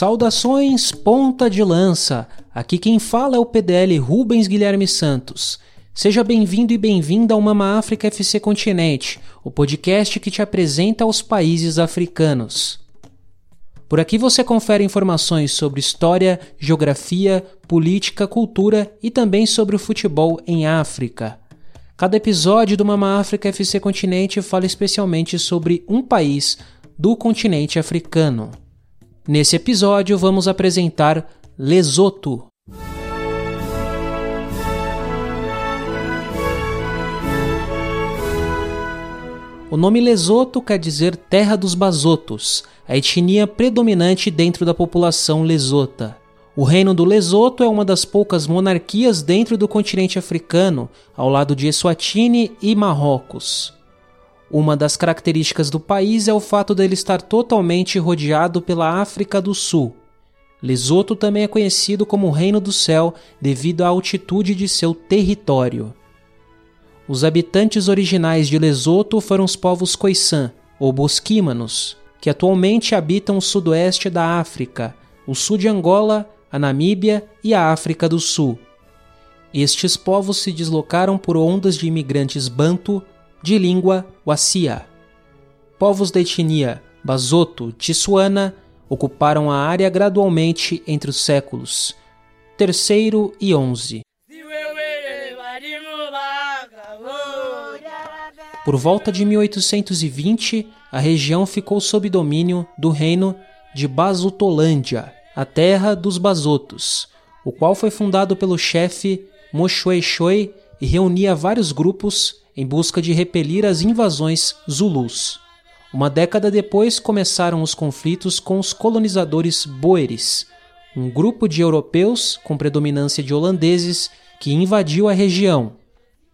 Saudações, ponta de lança! Aqui quem fala é o PDL Rubens Guilherme Santos. Seja bem-vindo e bem-vinda ao Mama África FC Continente, o podcast que te apresenta os países africanos. Por aqui você confere informações sobre história, geografia, política, cultura e também sobre o futebol em África. Cada episódio do Mama África FC Continente fala especialmente sobre um país do continente africano. Nesse episódio, vamos apresentar Lesoto. O nome Lesoto quer dizer Terra dos Basotos, a etnia predominante dentro da população lesota. O Reino do Lesoto é uma das poucas monarquias dentro do continente africano, ao lado de Eswatini e Marrocos. Uma das características do país é o fato dele estar totalmente rodeado pela África do Sul. Lesoto também é conhecido como Reino do Céu devido à altitude de seu território. Os habitantes originais de Lesoto foram os povos Khoisan, ou bosquímanos, que atualmente habitam o sudoeste da África, o sul de Angola, a Namíbia e a África do Sul. Estes povos se deslocaram por ondas de imigrantes banto de língua Wassia. Povos da etnia Basoto, Tissuana ocuparam a área gradualmente entre os séculos III e XI. Por volta de 1820, a região ficou sob domínio do reino de Basotolândia, a terra dos Basotos, o qual foi fundado pelo chefe Moshoeshoi e reunia vários grupos em busca de repelir as invasões zulus. Uma década depois começaram os conflitos com os colonizadores boeres, um grupo de europeus com predominância de holandeses que invadiu a região,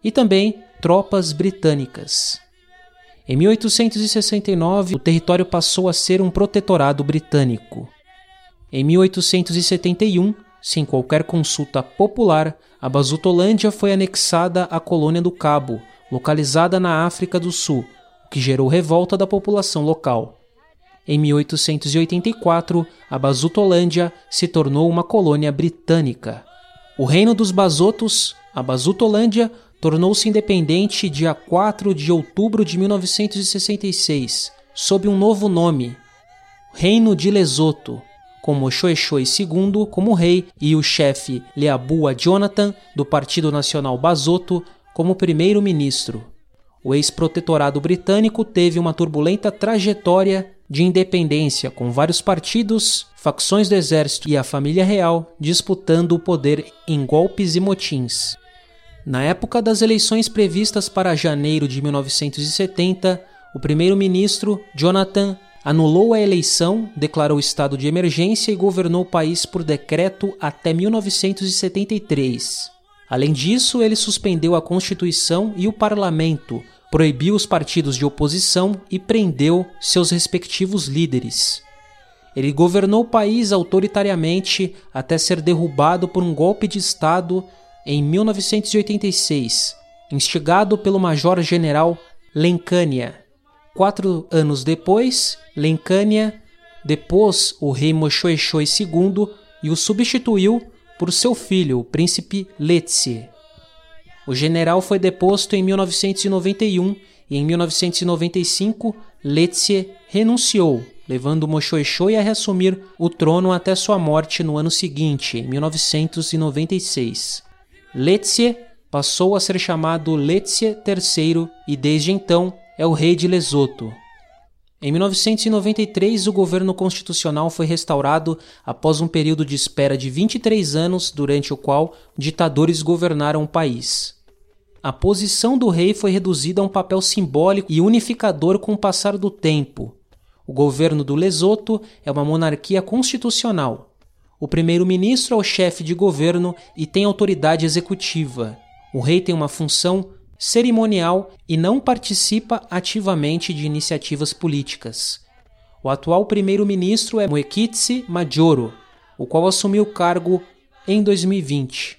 e também tropas britânicas. Em 1869, o território passou a ser um protetorado britânico. Em 1871, sem qualquer consulta popular, a Basutolândia foi anexada à colônia do Cabo, localizada na África do Sul, o que gerou revolta da população local. Em 1884, a Basutolândia se tornou uma colônia britânica. O reino dos Basotos, a Basutolândia, tornou-se independente dia 4 de outubro de 1966, sob um novo nome, Reino de Lesoto, com Moshoeshoi II como rei e o chefe Leabua Jonathan, do Partido Nacional Basoto, como primeiro-ministro. O ex-protetorado britânico teve uma turbulenta trajetória de independência, com vários partidos, facções do exército e a família real disputando o poder em golpes e motins. Na época das eleições previstas para janeiro de 1970, o primeiro-ministro Jonathan anulou a eleição, declarou estado de emergência e governou o país por decreto até 1973. Além disso, ele suspendeu a Constituição e o parlamento, proibiu os partidos de oposição e prendeu seus respectivos líderes. Ele governou o país autoritariamente até ser derrubado por um golpe de Estado em 1986, instigado pelo major-general Lencânia. Quatro anos depois, Lencânia depôs o rei Moshoeshoi II e o substituiu por seu filho, o príncipe Letsie. O general foi deposto em 1991 e em 1995 Letsie renunciou, levando Moshoeshoi a reassumir o trono até sua morte no ano seguinte, em 1996. Letsie passou a ser chamado Letsie III e desde então é o rei de Lesoto. Em 1993, o governo constitucional foi restaurado após um período de espera de 23 anos, durante o qual ditadores governaram o país. A posição do rei foi reduzida a um papel simbólico e unificador com o passar do tempo. O governo do Lesoto é uma monarquia constitucional. O primeiro-ministro é o chefe de governo e tem autoridade executiva. O rei tem uma função cerimonial e não participa ativamente de iniciativas políticas. O atual primeiro-ministro é Moekitsi Majoro, o qual assumiu o cargo em 2020.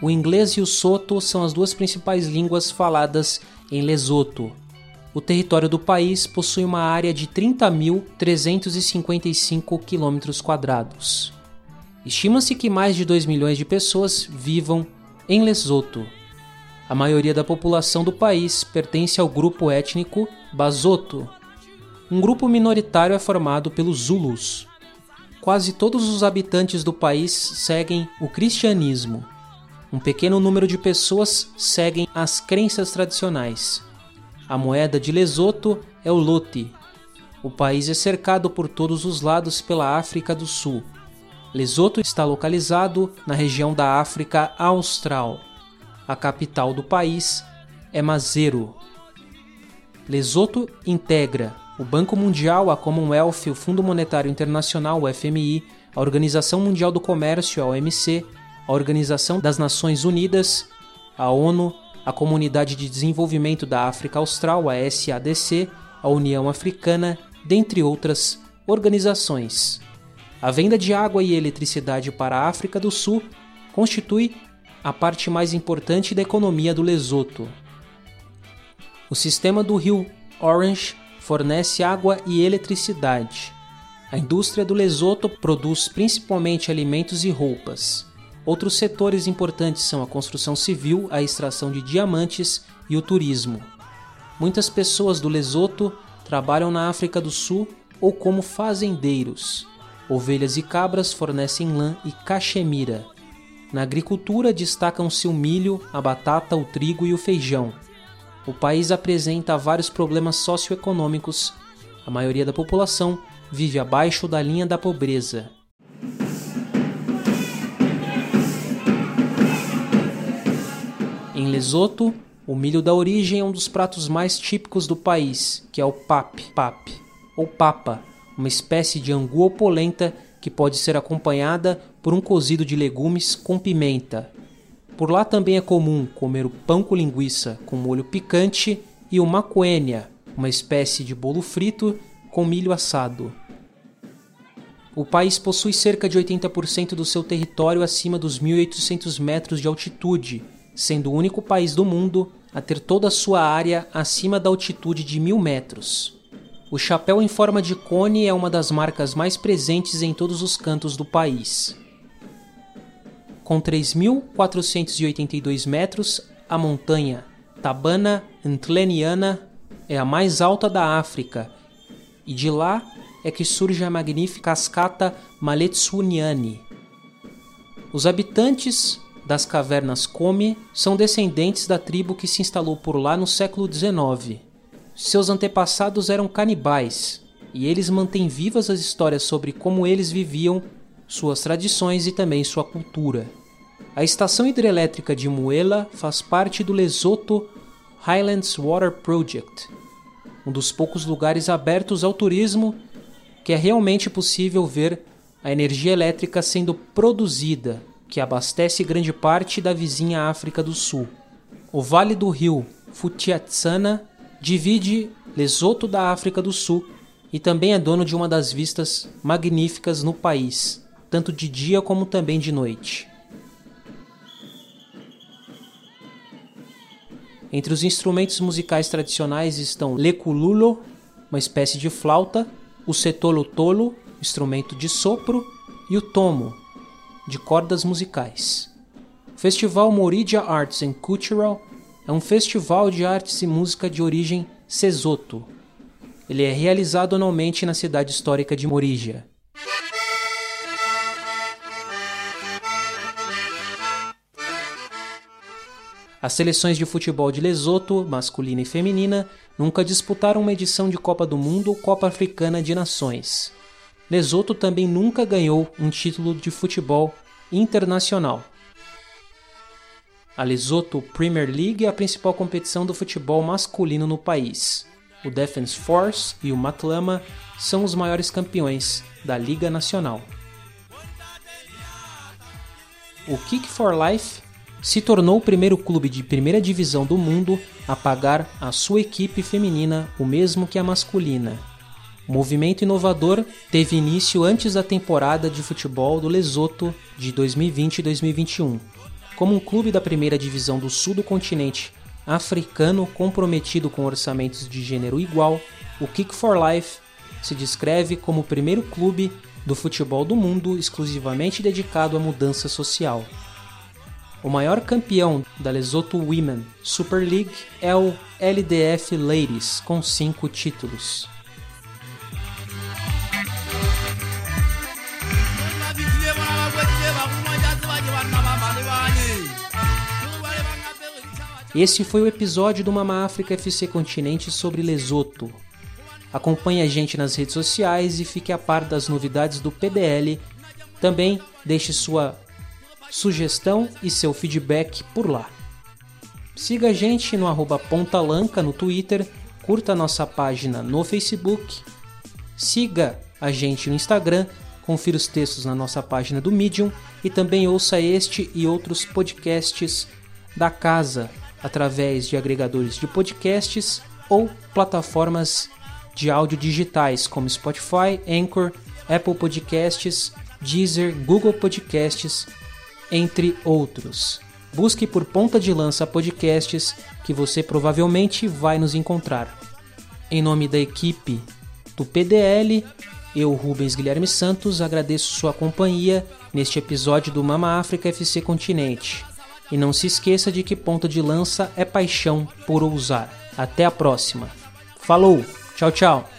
O inglês e o soto são as duas principais línguas faladas em Lesoto. O território do país possui uma área de 30.355 km. Estima-se que mais de 2 milhões de pessoas vivam em Lesoto. A maioria da população do país pertence ao grupo étnico Basoto. Um grupo minoritário é formado pelos Zulus. Quase todos os habitantes do país seguem o cristianismo. Um pequeno número de pessoas seguem as crenças tradicionais. A moeda de Lesoto é o Loti. O país é cercado por todos os lados pela África do Sul. Lesoto está localizado na região da África Austral. A capital do país é Mazero. Lesoto integra o Banco Mundial, a Commonwealth, o Fundo Monetário Internacional, o FMI, a Organização Mundial do Comércio, a OMC, a Organização das Nações Unidas, a ONU, a Comunidade de Desenvolvimento da África Austral, a SADC, a União Africana, dentre outras organizações. A venda de água e eletricidade para a África do Sul constitui a parte mais importante da economia do Lesoto. O sistema do rio Orange fornece água e eletricidade. A indústria do Lesoto produz principalmente alimentos e roupas. Outros setores importantes são a construção civil, a extração de diamantes e o turismo. Muitas pessoas do Lesoto trabalham na África do Sul ou como fazendeiros. Ovelhas e cabras fornecem lã e cachemira, na agricultura destacam-se o milho, a batata, o trigo e o feijão. O país apresenta vários problemas socioeconômicos. A maioria da população vive abaixo da linha da pobreza. Lesoto, o milho da origem é um dos pratos mais típicos do país, que é o pap, pap ou papa, uma espécie de angu ou polenta que pode ser acompanhada por um cozido de legumes com pimenta. Por lá também é comum comer o pão com linguiça com molho picante e o macuênia, uma espécie de bolo frito com milho assado. O país possui cerca de 80% do seu território acima dos 1.800 metros de altitude, sendo o único país do mundo a ter toda a sua área acima da altitude de 1.000 metros. O chapéu em forma de cone é uma das marcas mais presentes em todos os cantos do país. Com 3.482 metros, a montanha Tabana Antleniana é a mais alta da África e de lá é que surge a magnífica cascata Maletsuniani. Os habitantes das cavernas Come são descendentes da tribo que se instalou por lá no século XIX seus antepassados eram canibais e eles mantêm vivas as histórias sobre como eles viviam, suas tradições e também sua cultura. A estação hidrelétrica de Muela faz parte do Lesotho Highlands Water Project, um dos poucos lugares abertos ao turismo que é realmente possível ver a energia elétrica sendo produzida, que abastece grande parte da vizinha África do Sul. O vale do rio Futiatsana divide Lesoto da África do Sul e também é dono de uma das vistas magníficas no país, tanto de dia como também de noite. Entre os instrumentos musicais tradicionais estão lekululo, uma espécie de flauta, o setolo-tolo, instrumento de sopro, e o tomo, de cordas musicais. O Festival Moridia Arts and Cultural é um festival de artes e música de origem Sesoto. Ele é realizado anualmente na cidade histórica de Morígia. As seleções de futebol de Lesoto, masculina e feminina, nunca disputaram uma edição de Copa do Mundo ou Copa Africana de Nações. Lesoto também nunca ganhou um título de futebol internacional. A Lesotho Premier League é a principal competição do futebol masculino no país. O Defence Force e o Matlama são os maiores campeões da Liga Nacional. O Kick for Life se tornou o primeiro clube de primeira divisão do mundo a pagar à sua equipe feminina o mesmo que a masculina. O movimento inovador teve início antes da temporada de futebol do Lesoto de 2020 e 2021 como um clube da primeira divisão do sul do continente africano comprometido com orçamentos de gênero igual, o Kick for Life se descreve como o primeiro clube do futebol do mundo exclusivamente dedicado à mudança social. O maior campeão da Lesotho Women Super League é o LDF Ladies, com cinco títulos. Esse foi o episódio do Mama África FC Continente sobre Lesoto. Acompanhe a gente nas redes sociais e fique a par das novidades do PDL. Também deixe sua sugestão e seu feedback por lá. Siga a gente no arroba Pontalanca no Twitter, curta nossa página no Facebook, siga a gente no Instagram, confira os textos na nossa página do Medium e também ouça este e outros podcasts da casa através de agregadores de podcasts ou plataformas de áudio digitais como Spotify, Anchor, Apple Podcasts, Deezer, Google Podcasts, entre outros. Busque por Ponta de Lança Podcasts que você provavelmente vai nos encontrar. Em nome da equipe do PDL, eu, Rubens Guilherme Santos, agradeço sua companhia neste episódio do Mama África FC Continente. E não se esqueça de que ponta de lança é paixão por ousar. Até a próxima. Falou, tchau, tchau.